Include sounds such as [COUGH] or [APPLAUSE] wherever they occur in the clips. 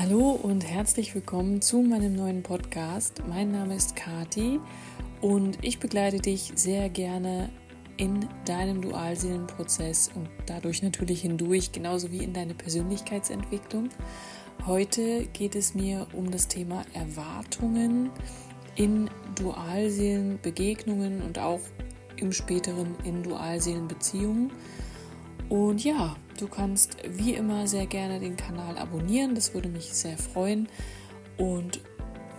Hallo und herzlich willkommen zu meinem neuen Podcast. Mein Name ist Kati und ich begleite dich sehr gerne in deinem Dualseelenprozess und dadurch natürlich hindurch, genauso wie in deine Persönlichkeitsentwicklung. Heute geht es mir um das Thema Erwartungen in Dualseelenbegegnungen und auch im späteren in Dualseelenbeziehungen. Und ja, du kannst wie immer sehr gerne den Kanal abonnieren, das würde mich sehr freuen. Und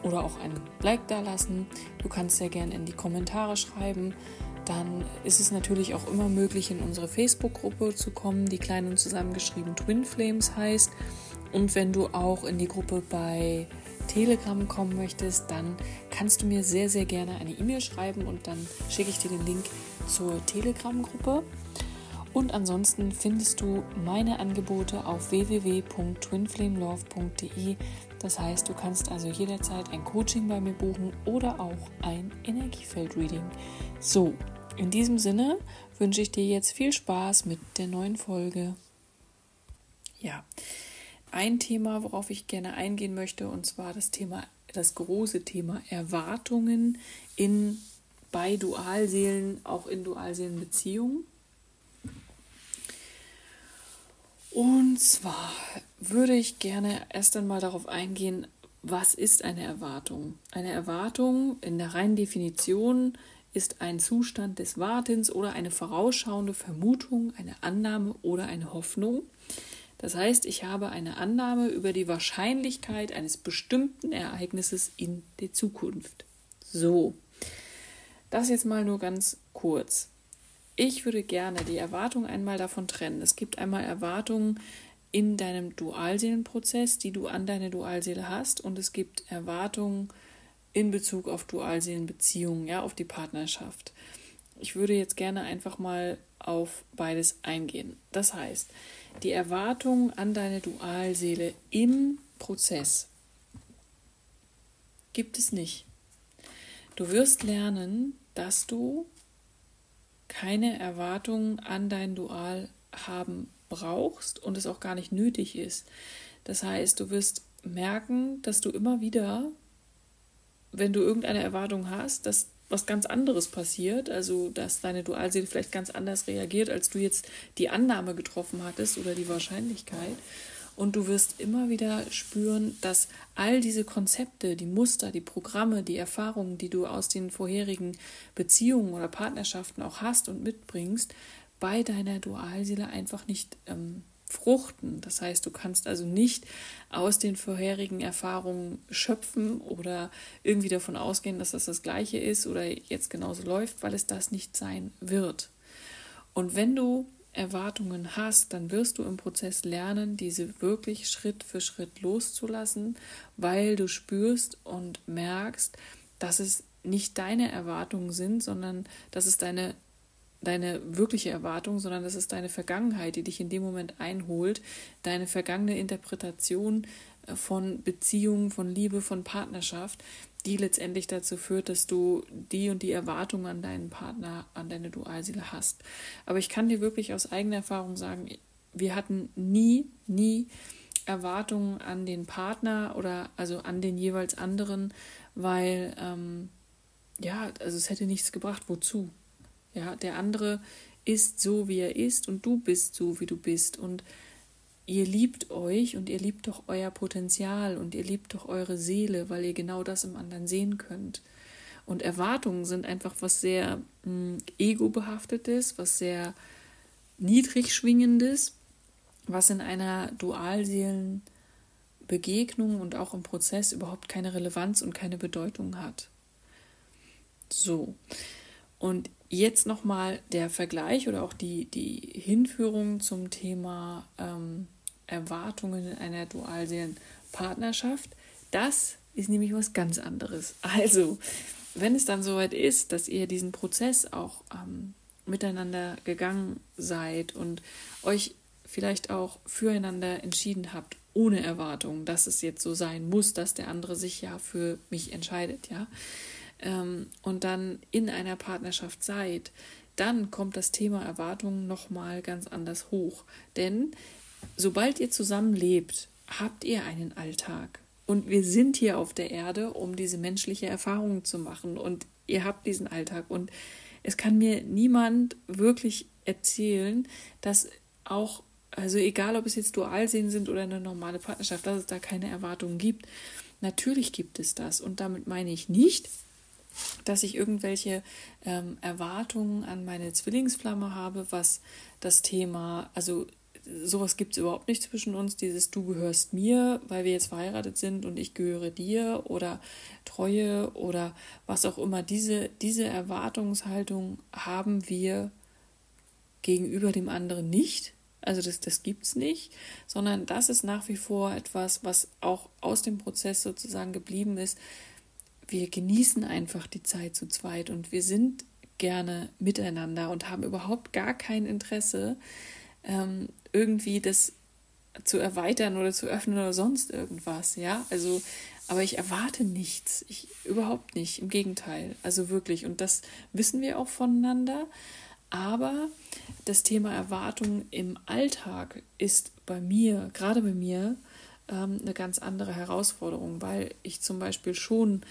oder auch ein Like da lassen. Du kannst sehr gerne in die Kommentare schreiben. Dann ist es natürlich auch immer möglich, in unsere Facebook-Gruppe zu kommen, die klein und zusammengeschrieben Twin Flames heißt. Und wenn du auch in die Gruppe bei Telegram kommen möchtest, dann kannst du mir sehr, sehr gerne eine E-Mail schreiben und dann schicke ich dir den Link zur Telegram-Gruppe. Und ansonsten findest du meine Angebote auf www.twinflamelove.de. Das heißt, du kannst also jederzeit ein Coaching bei mir buchen oder auch ein Energiefeld-Reading. So, in diesem Sinne wünsche ich dir jetzt viel Spaß mit der neuen Folge. Ja, ein Thema, worauf ich gerne eingehen möchte, und zwar das Thema, das große Thema Erwartungen in bei Dualseelen, auch in Dualseelenbeziehungen. Und zwar würde ich gerne erst einmal darauf eingehen, was ist eine Erwartung? Eine Erwartung in der reinen Definition ist ein Zustand des Wartens oder eine vorausschauende Vermutung, eine Annahme oder eine Hoffnung. Das heißt, ich habe eine Annahme über die Wahrscheinlichkeit eines bestimmten Ereignisses in der Zukunft. So, das jetzt mal nur ganz kurz. Ich würde gerne die Erwartung einmal davon trennen. Es gibt einmal Erwartungen in deinem Dualseelenprozess, die du an deine Dualseele hast, und es gibt Erwartungen in Bezug auf Dualseelenbeziehungen, ja, auf die Partnerschaft. Ich würde jetzt gerne einfach mal auf beides eingehen. Das heißt, die Erwartungen an deine Dualseele im Prozess gibt es nicht. Du wirst lernen, dass du keine Erwartungen an dein Dual haben brauchst und es auch gar nicht nötig ist. Das heißt, du wirst merken, dass du immer wieder, wenn du irgendeine Erwartung hast, dass was ganz anderes passiert, also dass deine Dualseele vielleicht ganz anders reagiert, als du jetzt die Annahme getroffen hattest oder die Wahrscheinlichkeit. Und du wirst immer wieder spüren, dass all diese Konzepte, die Muster, die Programme, die Erfahrungen, die du aus den vorherigen Beziehungen oder Partnerschaften auch hast und mitbringst, bei deiner Dualseele einfach nicht ähm, fruchten. Das heißt, du kannst also nicht aus den vorherigen Erfahrungen schöpfen oder irgendwie davon ausgehen, dass das das gleiche ist oder jetzt genauso läuft, weil es das nicht sein wird. Und wenn du Erwartungen hast, dann wirst du im Prozess lernen, diese wirklich Schritt für Schritt loszulassen, weil du spürst und merkst, dass es nicht deine Erwartungen sind, sondern dass es deine deine wirkliche Erwartung, sondern das ist deine Vergangenheit, die dich in dem Moment einholt, deine vergangene Interpretation äh, von Beziehungen, von Liebe, von Partnerschaft, die letztendlich dazu führt, dass du die und die Erwartungen an deinen Partner, an deine Dualseele hast. Aber ich kann dir wirklich aus eigener Erfahrung sagen, wir hatten nie, nie Erwartungen an den Partner oder also an den jeweils anderen, weil ähm, ja, also es hätte nichts gebracht. Wozu? Ja, der andere ist so, wie er ist und du bist so, wie du bist und ihr liebt euch und ihr liebt doch euer Potenzial und ihr liebt doch eure Seele, weil ihr genau das im anderen sehen könnt. Und Erwartungen sind einfach was sehr mm, ego-behaftetes, was sehr niedrig schwingendes, was in einer Dualseelenbegegnung und auch im Prozess überhaupt keine Relevanz und keine Bedeutung hat. So. Und jetzt nochmal der Vergleich oder auch die, die Hinführung zum Thema ähm, Erwartungen in einer Dualseelenpartnerschaft. Das ist nämlich was ganz anderes. Also, wenn es dann soweit ist, dass ihr diesen Prozess auch ähm, miteinander gegangen seid und euch vielleicht auch füreinander entschieden habt, ohne Erwartung, dass es jetzt so sein muss, dass der andere sich ja für mich entscheidet, ja, ähm, und dann in einer Partnerschaft seid, dann kommt das Thema Erwartungen nochmal ganz anders hoch. Denn sobald ihr zusammenlebt, habt ihr einen Alltag. Und wir sind hier auf der Erde, um diese menschliche Erfahrung zu machen. Und ihr habt diesen Alltag. Und es kann mir niemand wirklich erzählen, dass auch, also egal ob es jetzt Dualsehen sind oder eine normale Partnerschaft, dass es da keine Erwartungen gibt. Natürlich gibt es das. Und damit meine ich nicht, dass ich irgendwelche ähm, Erwartungen an meine Zwillingsflamme habe, was das Thema, also sowas gibt es überhaupt nicht zwischen uns, dieses du gehörst mir, weil wir jetzt verheiratet sind und ich gehöre dir oder Treue oder was auch immer. Diese, diese Erwartungshaltung haben wir gegenüber dem anderen nicht. Also das, das gibt es nicht, sondern das ist nach wie vor etwas, was auch aus dem Prozess sozusagen geblieben ist. Wir genießen einfach die Zeit zu zweit und wir sind gerne miteinander und haben überhaupt gar kein Interesse, ähm, irgendwie das zu erweitern oder zu öffnen oder sonst irgendwas, ja. Also, aber ich erwarte nichts, ich überhaupt nicht, im Gegenteil, also wirklich. Und das wissen wir auch voneinander. Aber das Thema Erwartung im Alltag ist bei mir, gerade bei mir, ähm, eine ganz andere Herausforderung, weil ich zum Beispiel schon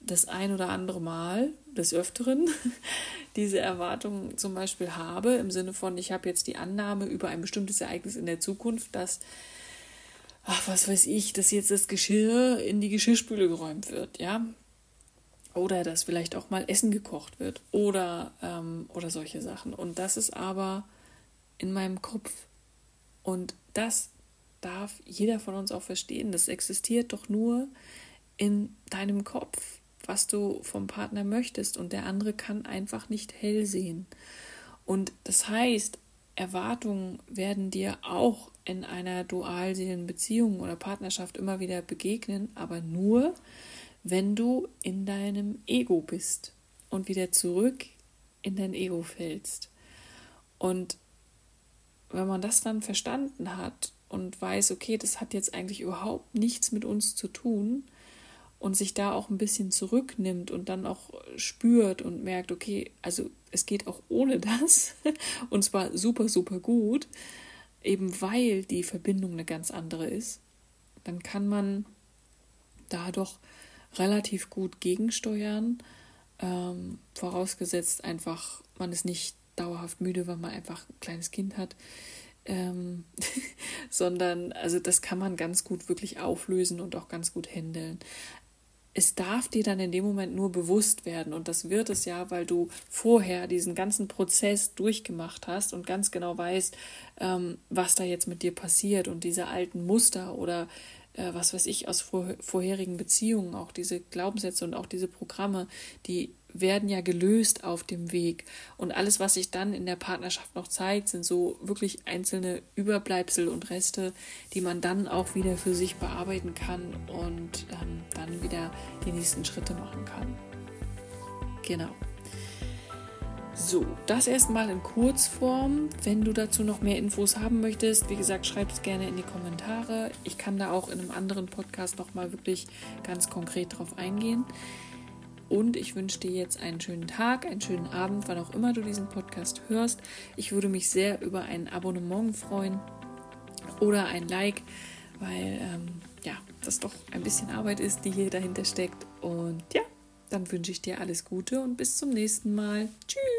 das ein oder andere Mal des Öfteren [LAUGHS] diese Erwartung zum Beispiel habe, im Sinne von, ich habe jetzt die Annahme über ein bestimmtes Ereignis in der Zukunft, dass, ach, was weiß ich, dass jetzt das Geschirr in die Geschirrspüle geräumt wird, ja. Oder dass vielleicht auch mal Essen gekocht wird oder, ähm, oder solche Sachen. Und das ist aber in meinem Kopf. Und das darf jeder von uns auch verstehen. Das existiert doch nur in deinem Kopf was du vom Partner möchtest und der andere kann einfach nicht hell sehen. Und das heißt, Erwartungen werden dir auch in einer dualseelen Beziehung oder Partnerschaft immer wieder begegnen, aber nur, wenn du in deinem Ego bist und wieder zurück in dein Ego fällst. Und wenn man das dann verstanden hat und weiß, okay, das hat jetzt eigentlich überhaupt nichts mit uns zu tun, und sich da auch ein bisschen zurücknimmt und dann auch spürt und merkt, okay, also es geht auch ohne das [LAUGHS] und zwar super, super gut, eben weil die Verbindung eine ganz andere ist, dann kann man da doch relativ gut gegensteuern, ähm, vorausgesetzt einfach, man ist nicht dauerhaft müde, weil man einfach ein kleines Kind hat. Ähm, [LAUGHS] sondern also das kann man ganz gut wirklich auflösen und auch ganz gut handeln es darf dir dann in dem Moment nur bewusst werden. Und das wird es ja, weil du vorher diesen ganzen Prozess durchgemacht hast und ganz genau weißt, ähm, was da jetzt mit dir passiert und diese alten Muster oder äh, was weiß ich aus vor, vorherigen Beziehungen, auch diese Glaubenssätze und auch diese Programme, die werden ja gelöst auf dem Weg. Und alles, was sich dann in der Partnerschaft noch zeigt, sind so wirklich einzelne Überbleibsel und Reste, die man dann auch wieder für sich bearbeiten kann und ähm, dann wieder die nächsten Schritte machen kann. Genau. So, das erstmal in Kurzform. Wenn du dazu noch mehr Infos haben möchtest, wie gesagt, schreib es gerne in die Kommentare. Ich kann da auch in einem anderen Podcast nochmal wirklich ganz konkret drauf eingehen. Und ich wünsche dir jetzt einen schönen Tag, einen schönen Abend, wann auch immer du diesen Podcast hörst. Ich würde mich sehr über ein Abonnement freuen oder ein Like, weil ähm, ja, das doch ein bisschen Arbeit ist, die hier dahinter steckt. Und ja, dann wünsche ich dir alles Gute und bis zum nächsten Mal. Tschüss.